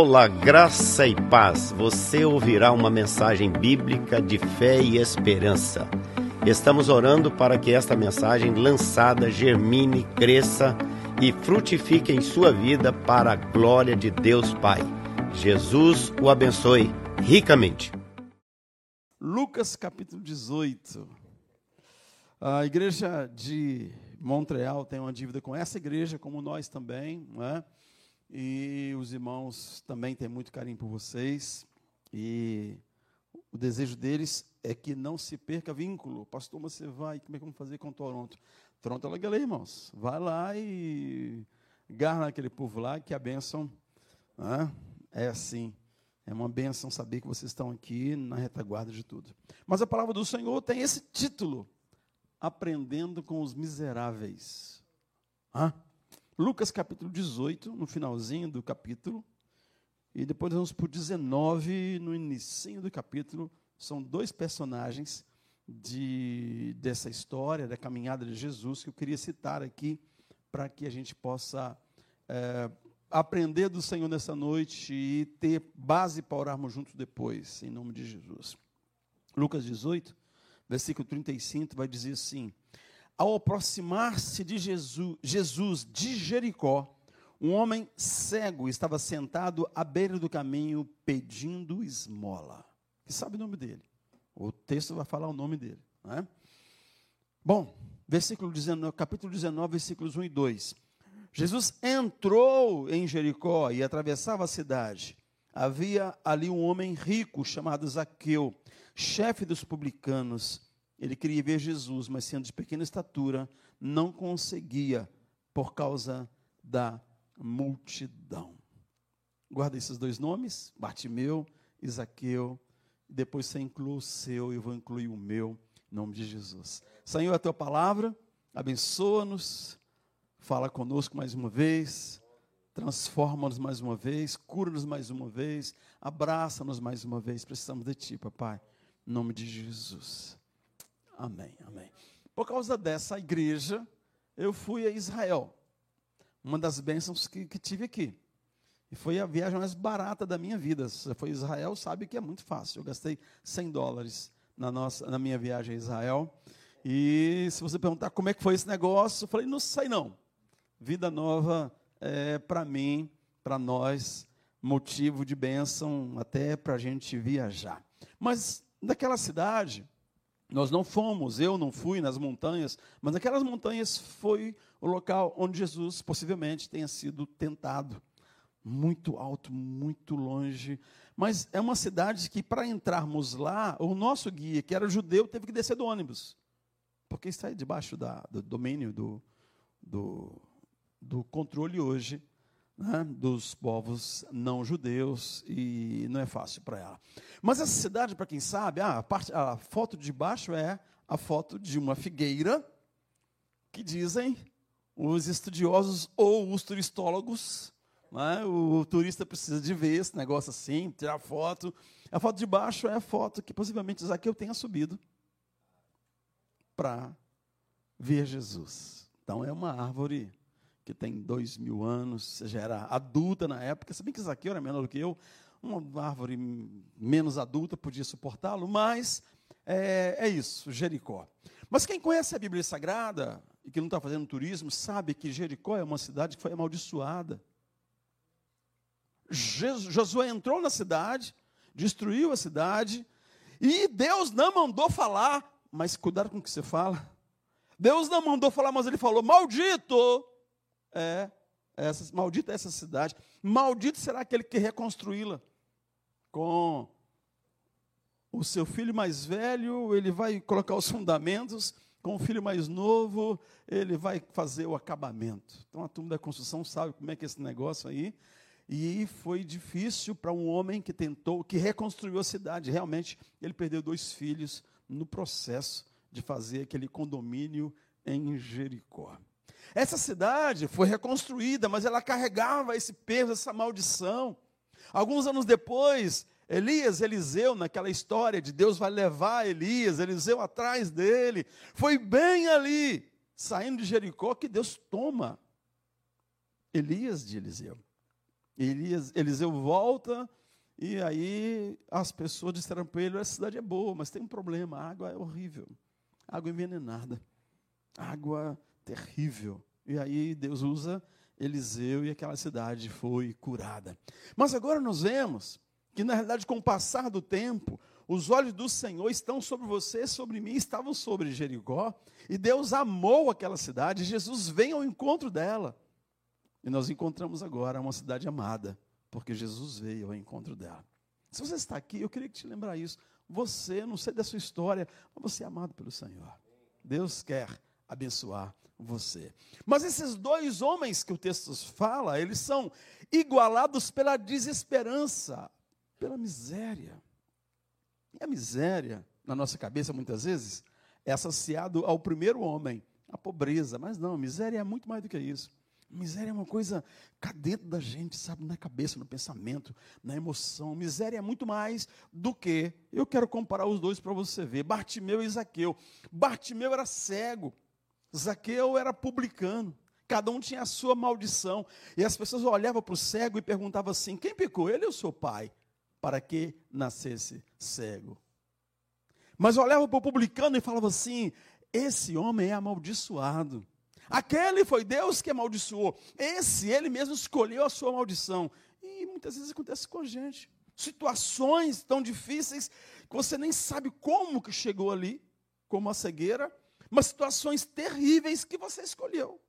Olá, graça e paz. Você ouvirá uma mensagem bíblica de fé e esperança. Estamos orando para que esta mensagem lançada germine, cresça e frutifique em sua vida para a glória de Deus Pai. Jesus o abençoe ricamente. Lucas capítulo 18. A igreja de Montreal tem uma dívida com essa igreja, como nós também, não é? E os irmãos também têm muito carinho por vocês. E o desejo deles é que não se perca vínculo. Pastor, você vai, como é que vamos fazer com Toronto? Toronto é legal, irmãos. Vai lá e garra aquele povo lá, que a bênção né, é assim. É uma bênção saber que vocês estão aqui na retaguarda de tudo. Mas a palavra do Senhor tem esse título: Aprendendo com os Miseráveis. Hã? Lucas capítulo 18, no finalzinho do capítulo, e depois vamos para o 19, no início do capítulo, são dois personagens de, dessa história, da caminhada de Jesus, que eu queria citar aqui, para que a gente possa é, aprender do Senhor nessa noite e ter base para orarmos juntos depois, em nome de Jesus. Lucas 18, versículo 35, vai dizer assim: ao aproximar-se de Jesus, Jesus de Jericó, um homem cego estava sentado à beira do caminho pedindo esmola. Que sabe o nome dele? O texto vai falar o nome dele. Não é? Bom, versículo 19, capítulo 19, versículos 1 e 2. Jesus entrou em Jericó e atravessava a cidade. Havia ali um homem rico chamado Zaqueu, chefe dos publicanos. Ele queria ver Jesus, mas sendo de pequena estatura, não conseguia por causa da multidão. Guarda esses dois nomes, Bartimeu e Zaqueu. Depois você inclui o seu eu vou incluir o meu, em nome de Jesus. Senhor, a tua palavra, abençoa-nos, fala conosco mais uma vez, transforma-nos mais uma vez, cura-nos mais uma vez, abraça-nos mais uma vez. Precisamos de ti, papai, em nome de Jesus. Amém, amém. Por causa dessa igreja, eu fui a Israel. Uma das bênçãos que, que tive aqui. E foi a viagem mais barata da minha vida. Se foi Israel, sabe que é muito fácil. Eu gastei 100 dólares na, nossa, na minha viagem a Israel. E se você perguntar como é que foi esse negócio, eu falei, não sei não. Vida nova é para mim, para nós, motivo de bênção até para a gente viajar. Mas daquela cidade, nós não fomos, eu não fui nas montanhas, mas aquelas montanhas foi o local onde Jesus possivelmente tenha sido tentado. Muito alto, muito longe. Mas é uma cidade que, para entrarmos lá, o nosso guia, que era judeu, teve que descer do ônibus. Porque está debaixo da, do domínio, do, do, do controle hoje né, dos povos não judeus e não é fácil para ela. Mas essa cidade, para quem sabe, ah, a, parte, a foto de baixo é a foto de uma figueira que dizem os estudiosos ou os turistólogos. Né, o turista precisa de ver esse negócio assim, tirar foto. A foto de baixo é a foto que possivelmente Zaqueu tenha subido para ver Jesus. Então é uma árvore que tem dois mil anos, já era adulta na época, se bem que Zaqueu era menor do que eu, uma árvore menos adulta podia suportá-lo, mas é, é, isso, Jericó. Mas quem conhece a Bíblia Sagrada e que não está fazendo turismo, sabe que Jericó é uma cidade que foi amaldiçoada. Josué entrou na cidade, destruiu a cidade, e Deus não mandou falar, mas cuidado com o que você fala. Deus não mandou falar, mas ele falou: Maldito é essa, maldita é essa cidade. Maldito será aquele que reconstruí-la com o seu filho mais velho, ele vai colocar os fundamentos, com o filho mais novo, ele vai fazer o acabamento. Então a turma da construção sabe como é que é esse negócio aí. E foi difícil para um homem que tentou, que reconstruiu a cidade. Realmente, ele perdeu dois filhos no processo de fazer aquele condomínio em Jericó. Essa cidade foi reconstruída, mas ela carregava esse peso, essa maldição. Alguns anos depois, Elias, Eliseu, naquela história de Deus vai levar Elias, Eliseu atrás dele, foi bem ali, saindo de Jericó, que Deus toma Elias de Eliseu. Elias, Eliseu volta e aí as pessoas disseram para ele: a cidade é boa, mas tem um problema, a água é horrível, água envenenada, água terrível. E aí Deus usa Eliseu e aquela cidade foi curada. Mas agora nós vemos que, na realidade, com o passar do tempo, os olhos do Senhor estão sobre você, sobre mim, estavam sobre Jericó, e Deus amou aquela cidade, Jesus vem ao encontro dela. E nós encontramos agora uma cidade amada, porque Jesus veio ao encontro dela. Se você está aqui, eu queria te lembrar isso. Você, não sei da sua história, mas você é amado pelo Senhor. Deus quer abençoar você. Mas esses dois homens que o texto fala, eles são igualados pela desesperança, pela miséria. E a miséria, na nossa cabeça, muitas vezes, é associado ao primeiro homem, a pobreza. Mas não, miséria é muito mais do que isso. Miséria é uma coisa cá dentro da gente, sabe, na cabeça, no pensamento, na emoção. Miséria é muito mais do que. Eu quero comparar os dois para você ver. Bartimeu e Zaqueu. Bartimeu era cego. Zaqueu era publicano. Cada um tinha a sua maldição. E as pessoas olhavam para o cego e perguntavam assim: quem pecou, ele ou seu pai? Para que nascesse cego. Mas olhavam para o publicano e falavam assim: esse homem é amaldiçoado. Aquele foi Deus que amaldiçoou. Esse, ele mesmo escolheu a sua maldição. E muitas vezes acontece com a gente. Situações tão difíceis que você nem sabe como que chegou ali, como a cegueira, mas situações terríveis que você escolheu.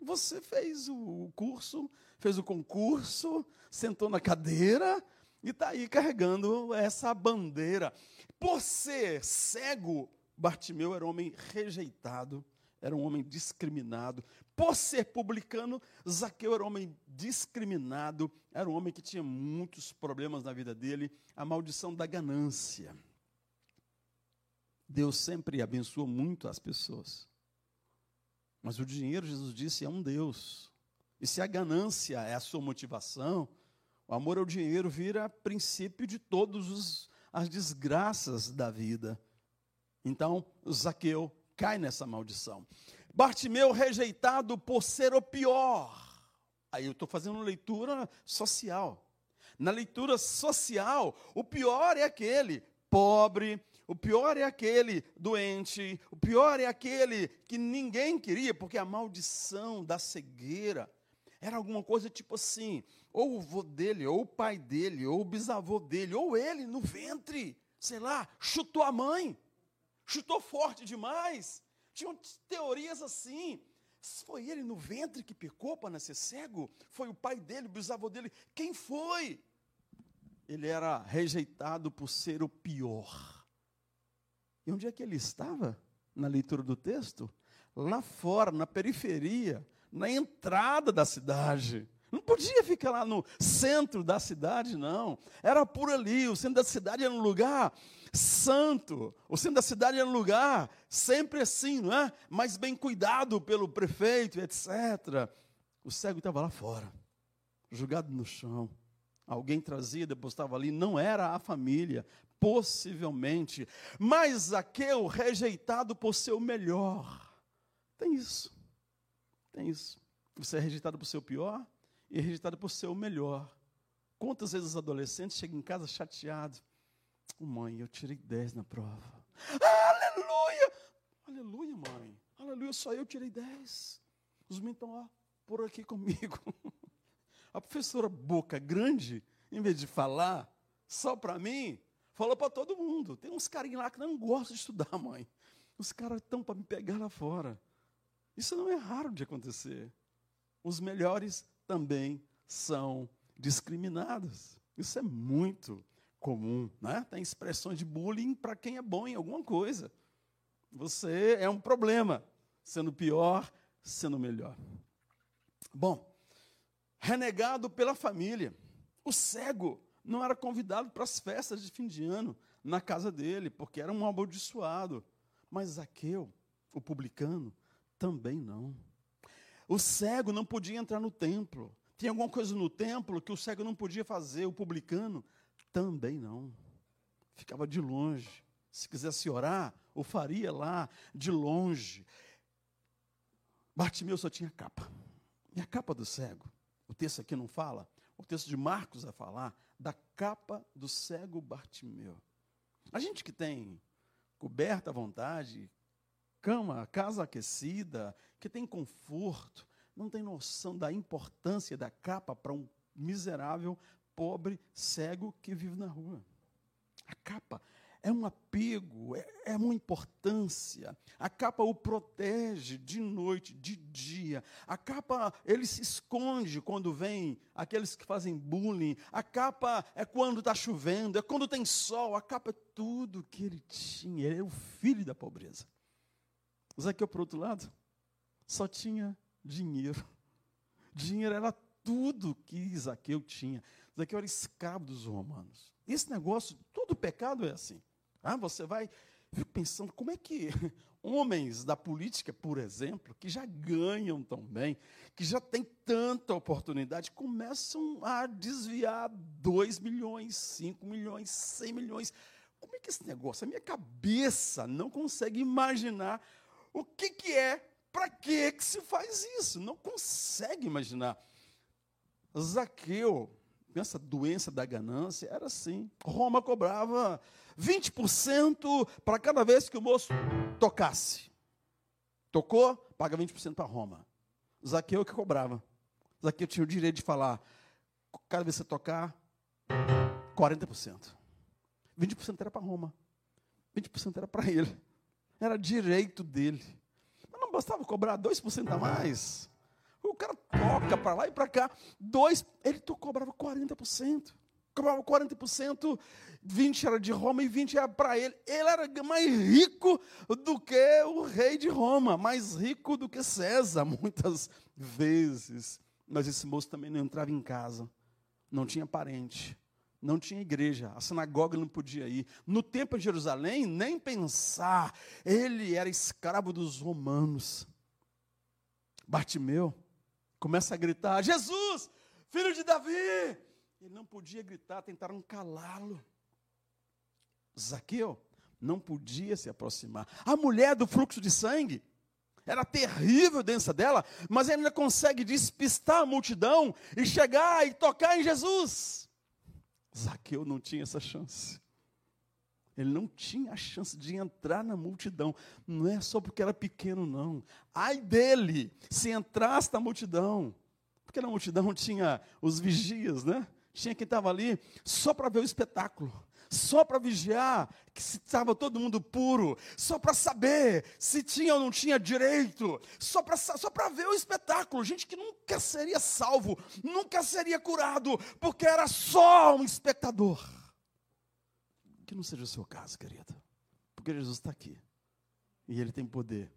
Você fez o curso, fez o concurso, sentou na cadeira e está aí carregando essa bandeira. Por ser cego, Bartimeu era um homem rejeitado, era um homem discriminado. Por ser publicano, Zaqueu era um homem discriminado, era um homem que tinha muitos problemas na vida dele, a maldição da ganância. Deus sempre abençoa muito as pessoas. Mas o dinheiro, Jesus disse, é um Deus. E se a ganância é a sua motivação, o amor ao dinheiro vira princípio de todas as desgraças da vida. Então, Zaqueu cai nessa maldição. Bartimeu rejeitado por ser o pior. Aí eu estou fazendo leitura social. Na leitura social, o pior é aquele pobre, o pior é aquele doente, o pior é aquele que ninguém queria, porque a maldição da cegueira era alguma coisa tipo assim: ou o vô dele, ou o pai dele, ou o bisavô dele, ou ele no ventre, sei lá, chutou a mãe, chutou forte demais. Tinham teorias assim. Foi ele no ventre que pecou para nascer cego? Foi o pai dele, o bisavô dele? Quem foi? Ele era rejeitado por ser o pior. E onde é que ele estava? Na leitura do texto? Lá fora, na periferia, na entrada da cidade. Não podia ficar lá no centro da cidade, não. Era por ali. O centro da cidade era um lugar santo. O centro da cidade era um lugar sempre assim, não é? Mais bem cuidado pelo prefeito, etc. O cego estava lá fora, jogado no chão. Alguém trazia, depositava ali. Não era a família, possivelmente. Mas Zaqueu, rejeitado por seu melhor. Tem isso. Tem isso. Você é rejeitado por seu pior e é rejeitado por seu melhor. Quantas vezes os adolescentes chegam em casa chateados? Oh, mãe, eu tirei 10 na prova. Aleluia! Aleluia, mãe. Aleluia, só eu tirei 10. Os meninos estão lá por aqui comigo. A professora Boca Grande, em vez de falar só para mim, Falou para todo mundo. Tem uns carinhos lá que não gostam de estudar, mãe. Os caras estão para me pegar lá fora. Isso não é raro de acontecer. Os melhores também são discriminados. Isso é muito comum, né? Tem expressões de bullying para quem é bom em alguma coisa. Você é um problema, sendo pior, sendo melhor. Bom, renegado pela família. O cego não era convidado para as festas de fim de ano na casa dele, porque era um amaldiçoado. Mas Zaqueu, o publicano, também não. O cego não podia entrar no templo. Tinha alguma coisa no templo que o cego não podia fazer, o publicano também não. Ficava de longe. Se quisesse orar, o faria lá de longe. Bartimeu só tinha capa. E a capa do cego? O texto aqui não fala, o texto de Marcos vai falar da capa do cego Bartimeu. A gente que tem coberta à vontade, cama, casa aquecida, que tem conforto, não tem noção da importância da capa para um miserável, pobre, cego que vive na rua. A capa é um apego, é, é, uma importância. A capa o protege de noite, de dia. A capa, ele se esconde quando vem aqueles que fazem bullying. A capa é quando está chovendo, é quando tem sol. A capa é tudo que ele tinha. Ele é o filho da pobreza. Zaqueu, por outro lado, só tinha dinheiro. Dinheiro era tudo que Zaqueu tinha. Zaqueu era escravo dos romanos. Esse negócio, todo pecado é assim. Ah, você vai. Pensando, como é que homens da política, por exemplo, que já ganham tão bem, que já têm tanta oportunidade, começam a desviar 2 milhões, 5 milhões, 100 milhões. Como é que esse negócio? A minha cabeça não consegue imaginar o que, que é, para que, que se faz isso. Não consegue imaginar. Zaqueu, essa doença da ganância, era assim. Roma cobrava 20% para cada vez que o moço tocasse. Tocou, paga 20% para Roma. Zaqueu que cobrava. Zaqueu tinha o direito de falar, cada vez que você tocar, 40%. 20% era para Roma. 20% era para ele. Era direito dele. Mas não bastava cobrar 2% a mais. O cara toca para lá e para cá. Dois, ele cobrava 40% cobrava 40%, 20% era de Roma e 20% era para ele. Ele era mais rico do que o rei de Roma, mais rico do que César, muitas vezes. Mas esse moço também não entrava em casa, não tinha parente, não tinha igreja, a sinagoga não podia ir. No templo de Jerusalém, nem pensar, ele era escravo dos romanos. Bartimeu começa a gritar: Jesus, filho de Davi, ele não podia gritar, tentaram calá-lo. Zaqueu não podia se aproximar. A mulher do fluxo de sangue, era terrível a doença dela, mas ele ainda consegue despistar a multidão e chegar e tocar em Jesus. Zaqueu não tinha essa chance. Ele não tinha a chance de entrar na multidão. Não é só porque era pequeno, não. Ai dele, se entrasse na multidão. Porque na multidão tinha os vigias, né? Tinha quem estava ali só para ver o espetáculo, só para vigiar que se estava todo mundo puro, só para saber se tinha ou não tinha direito, só para só ver o espetáculo. Gente que nunca seria salvo, nunca seria curado, porque era só um espectador. Que não seja o seu caso, querida, porque Jesus está aqui e Ele tem poder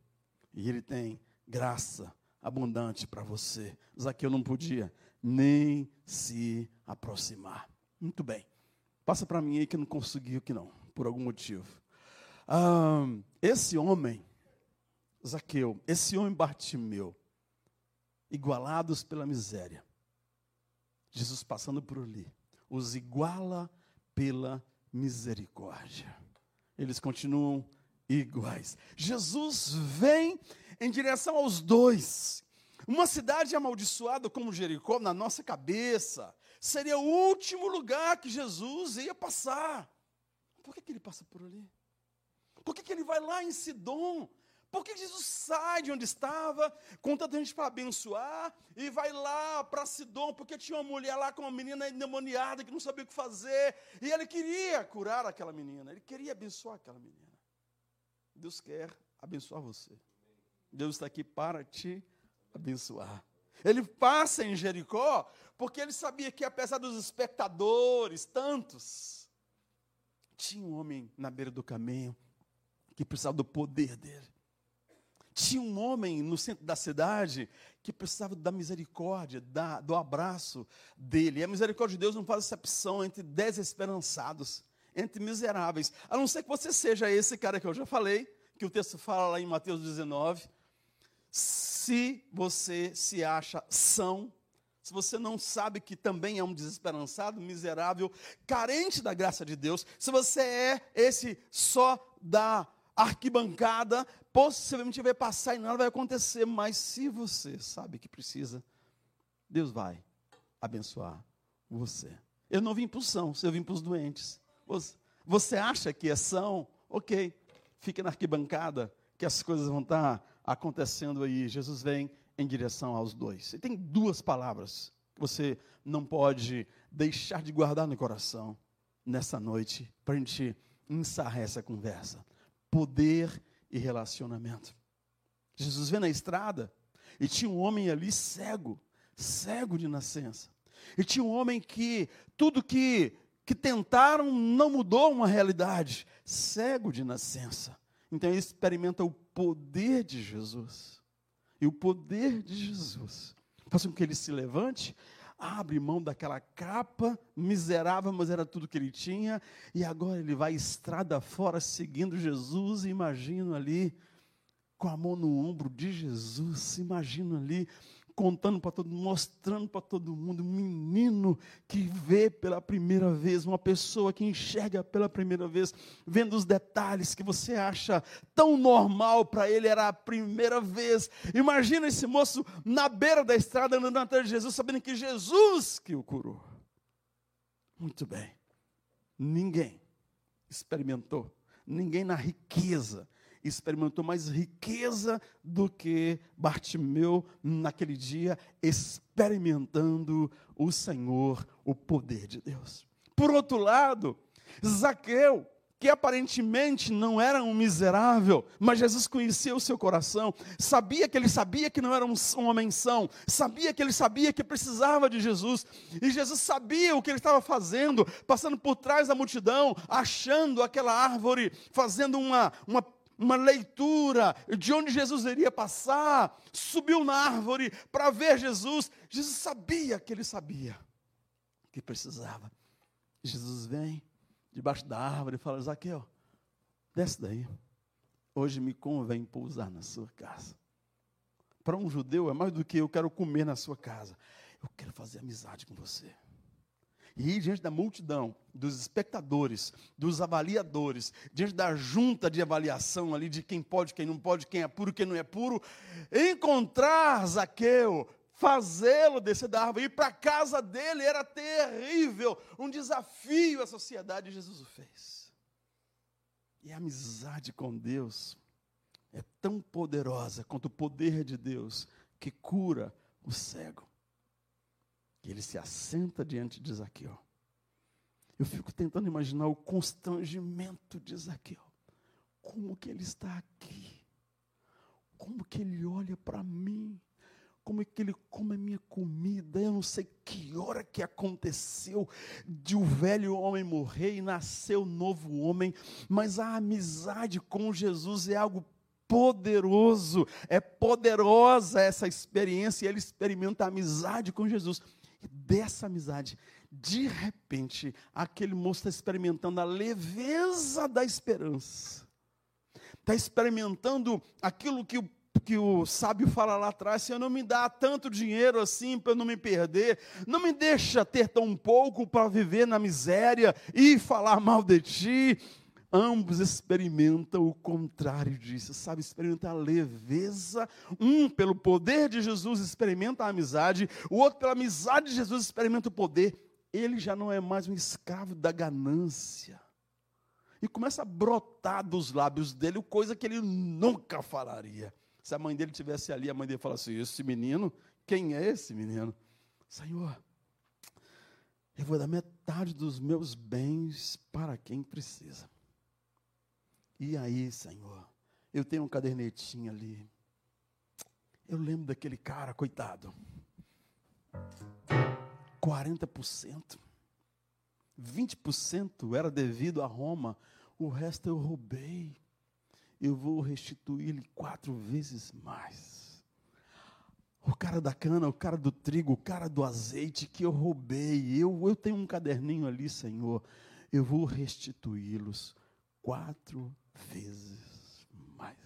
e Ele tem graça abundante para você. Zaqueu não podia nem se aproximar. Muito bem. Passa para mim aí que não conseguiu que não, por algum motivo. Esse homem, Zaqueu, esse homem Bartimeu, igualados pela miséria, Jesus passando por ali, os iguala pela misericórdia. Eles continuam iguais. Jesus vem em direção aos dois uma cidade amaldiçoada como Jericó, na nossa cabeça, seria o último lugar que Jesus ia passar. Por que, que ele passa por ali? Por que, que ele vai lá em Sidom? Por que Jesus sai de onde estava, com tanta gente para abençoar, e vai lá para Sidom, porque tinha uma mulher lá com uma menina endemoniada que não sabia o que fazer, e ele queria curar aquela menina, ele queria abençoar aquela menina. Deus quer abençoar você. Deus está aqui para te abençoar. Ele passa em Jericó porque ele sabia que, apesar dos espectadores, tantos, tinha um homem na beira do caminho que precisava do poder dele. Tinha um homem no centro da cidade que precisava da misericórdia, da, do abraço dele. E a misericórdia de Deus não faz exceção entre desesperançados, entre miseráveis. A não ser que você seja esse cara que eu já falei, que o texto fala lá em Mateus 19 se você se acha são, se você não sabe que também é um desesperançado, miserável, carente da graça de Deus, se você é esse só da arquibancada, possivelmente vai passar e nada vai acontecer, mas se você sabe que precisa, Deus vai abençoar você. Eu não vim para os sãos, eu vim para os doentes. Você acha que é são? Ok, fique na arquibancada, que as coisas vão estar acontecendo aí. Jesus vem em direção aos dois. E tem duas palavras que você não pode deixar de guardar no coração nessa noite, para a gente encerrar essa conversa: poder e relacionamento. Jesus vê na estrada e tinha um homem ali cego, cego de nascença. E tinha um homem que tudo que, que tentaram não mudou uma realidade, cego de nascença. Então ele experimenta o poder de Jesus. E o poder de Jesus faz com que ele se levante, abre mão daquela capa miserável, mas era tudo que ele tinha, e agora ele vai estrada fora seguindo Jesus, e imagino ali com a mão no ombro de Jesus, imagina ali, contando para todo mundo, mostrando para todo mundo, um menino que vê pela primeira vez, uma pessoa que enxerga pela primeira vez, vendo os detalhes que você acha tão normal para ele, era a primeira vez. Imagina esse moço na beira da estrada, andando atrás de Jesus, sabendo que Jesus que o curou. Muito bem. Ninguém experimentou, ninguém na riqueza, experimentou mais riqueza do que Bartimeu naquele dia, experimentando o Senhor, o poder de Deus. Por outro lado, Zaqueu, que aparentemente não era um miserável, mas Jesus conhecia o seu coração, sabia que ele sabia que não era um, homem são, sabia que ele sabia que precisava de Jesus, e Jesus sabia o que ele estava fazendo, passando por trás da multidão, achando aquela árvore, fazendo uma, uma uma leitura de onde Jesus iria passar, subiu na árvore para ver Jesus. Jesus sabia que ele sabia que precisava. Jesus vem debaixo da árvore e fala: Zaqueu, desce daí. Hoje me convém pousar na sua casa. Para um judeu é mais do que eu quero comer na sua casa. Eu quero fazer amizade com você. E diante da multidão, dos espectadores, dos avaliadores, diante da junta de avaliação ali de quem pode, quem não pode, quem é puro, quem não é puro, encontrar Zaqueu, fazê-lo descer da árvore, ir para a casa dele era terrível, um desafio à sociedade, Jesus o fez. E a amizade com Deus é tão poderosa quanto o poder de Deus que cura o cego. E ele se assenta diante de Zaqueu. Eu fico tentando imaginar o constrangimento de Zaqueu. Como que ele está aqui? Como que ele olha para mim? Como é que ele come a minha comida? Eu não sei que hora que aconteceu de o velho homem morrer e nascer o novo homem, mas a amizade com Jesus é algo poderoso, é poderosa essa experiência, e ele experimenta a amizade com Jesus dessa amizade, de repente, aquele moço está experimentando a leveza da esperança. Está experimentando aquilo que o que o sábio fala lá atrás, Senhor, não me dá tanto dinheiro assim para eu não me perder, não me deixa ter tão pouco para viver na miséria e falar mal de ti, ambos experimentam o contrário disso, sabe? Experimenta a leveza. Um, pelo poder de Jesus, experimenta a amizade. O outro, pela amizade de Jesus, experimenta o poder. Ele já não é mais um escravo da ganância. E começa a brotar dos lábios dele coisa que ele nunca falaria. Se a mãe dele tivesse ali, a mãe dele falasse: assim, Esse menino, quem é esse menino? Senhor, eu vou dar metade dos meus bens para quem precisa. E aí, Senhor, eu tenho um cadernetinho ali. Eu lembro daquele cara, coitado. 40%. 20% era devido a Roma, o resto eu roubei. Eu vou restituir-lhe quatro vezes mais. O cara da cana, o cara do trigo, o cara do azeite que eu roubei, eu, eu tenho um caderninho ali, Senhor. Eu vou restituí-los quatro vezes mais.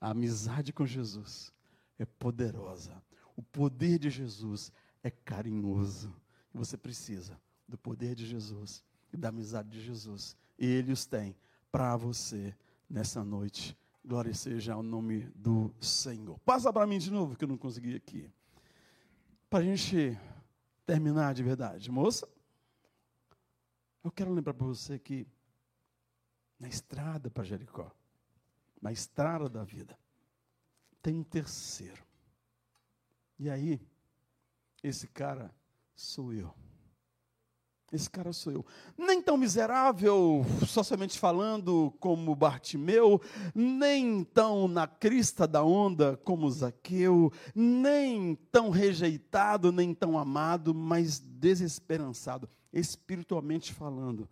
A amizade com Jesus é poderosa. O poder de Jesus é carinhoso. Você precisa do poder de Jesus e da amizade de Jesus. E Ele os tem para você nessa noite. Glória seja ao nome do Senhor. Passa para mim de novo, que eu não consegui aqui. Para a gente terminar de verdade. Moça, eu quero lembrar para você que na estrada para Jericó, na estrada da vida, tem um terceiro. E aí, esse cara sou eu. Esse cara sou eu. Nem tão miserável, socialmente falando, como Bartimeu, nem tão na crista da onda como Zaqueu, nem tão rejeitado, nem tão amado, mas desesperançado, espiritualmente falando.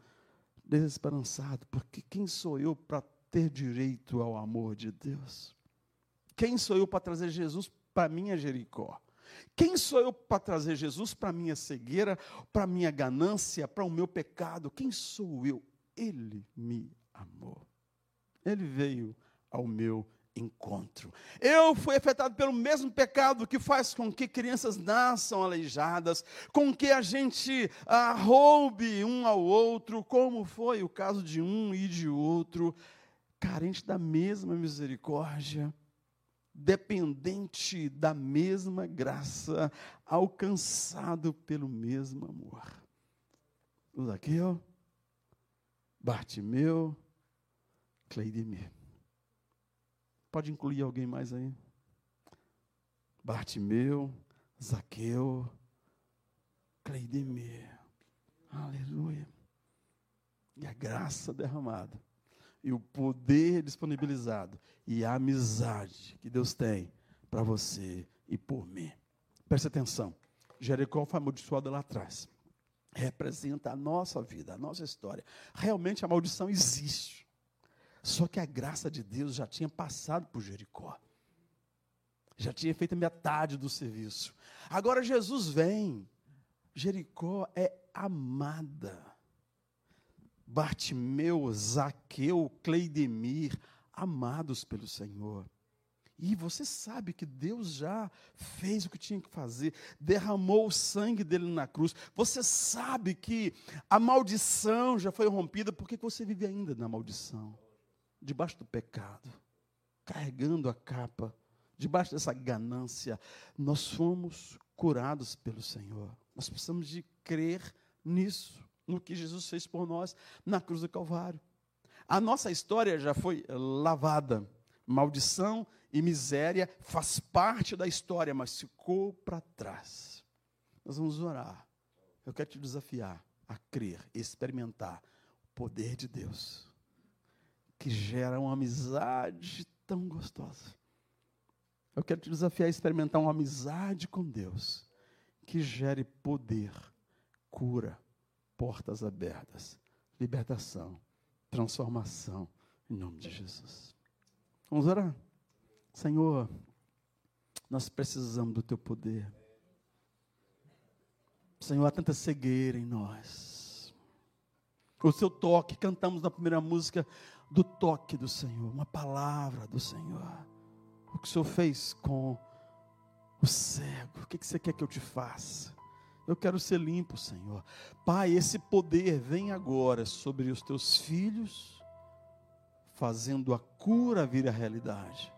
Desesperançado, porque quem sou eu para ter direito ao amor de Deus? Quem sou eu para trazer Jesus para minha Jericó? Quem sou eu para trazer Jesus para minha cegueira, para minha ganância, para o meu pecado? Quem sou eu? Ele me amou. Ele veio ao meu encontro. Eu fui afetado pelo mesmo pecado que faz com que crianças nasçam aleijadas, com que a gente ah, roube um ao outro, como foi o caso de um e de outro, carente da mesma misericórdia dependente da mesma graça, alcançado pelo mesmo amor. O Zaqueu, Bartimeu, Cleidemir. Pode incluir alguém mais aí? Bartimeu, Zaqueu, Cleidemir. Aleluia. E a graça derramada e o poder disponibilizado e a amizade que Deus tem para você e por mim. Preste atenção. Jericó foi amaldiçoada lá atrás. Representa a nossa vida, a nossa história. Realmente a maldição existe. Só que a graça de Deus já tinha passado por Jericó. Já tinha feito metade do serviço. Agora Jesus vem. Jericó é amada. Bartimeu, Zaqueu, Cleidemir, amados pelo Senhor. E você sabe que Deus já fez o que tinha que fazer, derramou o sangue dele na cruz. Você sabe que a maldição já foi rompida, por que você vive ainda na maldição? Debaixo do pecado, carregando a capa, debaixo dessa ganância. Nós fomos curados pelo Senhor. Nós precisamos de crer nisso no que Jesus fez por nós na cruz do Calvário. A nossa história já foi lavada. Maldição e miséria faz parte da história, mas ficou para trás. Nós vamos orar. Eu quero te desafiar a crer, experimentar o poder de Deus, que gera uma amizade tão gostosa. Eu quero te desafiar a experimentar uma amizade com Deus, que gere poder, cura, portas abertas, libertação, transformação, em nome de Jesus. Vamos orar? Senhor, nós precisamos do teu poder. Senhor, há tanta cegueira em nós. O seu toque, cantamos na primeira música do toque do Senhor, uma palavra do Senhor. O que o Senhor fez com o cego, o que você quer que eu te faça? Eu quero ser limpo, Senhor. Pai, esse poder vem agora sobre os teus filhos, fazendo a cura vir à realidade,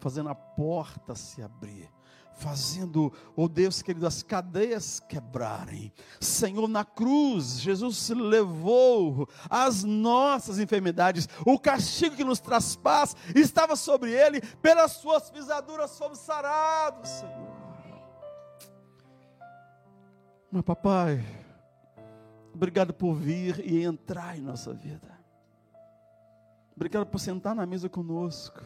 fazendo a porta se abrir, fazendo, oh Deus querido, as cadeias quebrarem. Senhor, na cruz, Jesus levou as nossas enfermidades, o castigo que nos traz paz estava sobre ele, pelas suas pisaduras fomos sarados, Senhor. Mas, papai, obrigado por vir e entrar em nossa vida. Obrigado por sentar na mesa conosco.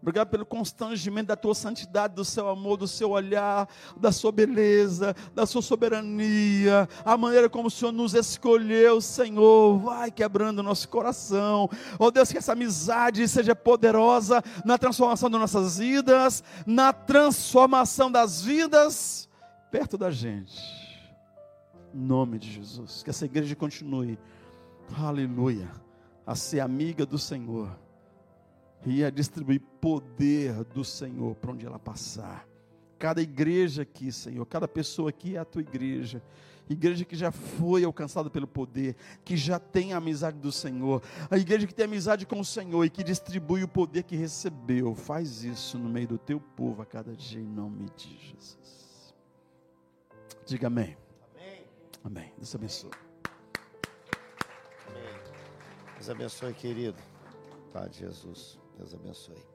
Obrigado pelo constrangimento da tua santidade, do seu amor, do seu olhar, da sua beleza, da sua soberania, a maneira como o Senhor nos escolheu, Senhor. Vai quebrando o nosso coração. Oh Deus, que essa amizade seja poderosa na transformação das nossas vidas, na transformação das vidas perto da gente nome de Jesus. Que essa igreja continue, aleluia, a ser amiga do Senhor e a distribuir poder do Senhor para onde ela passar. Cada igreja aqui, Senhor, cada pessoa aqui é a tua igreja. Igreja que já foi alcançada pelo poder, que já tem a amizade do Senhor, a igreja que tem amizade com o Senhor e que distribui o poder que recebeu. Faz isso no meio do teu povo a cada dia, em nome de Jesus. Diga amém. Amém. Deus abençoe. Amém. Deus abençoe, querido. De Jesus. Deus abençoe.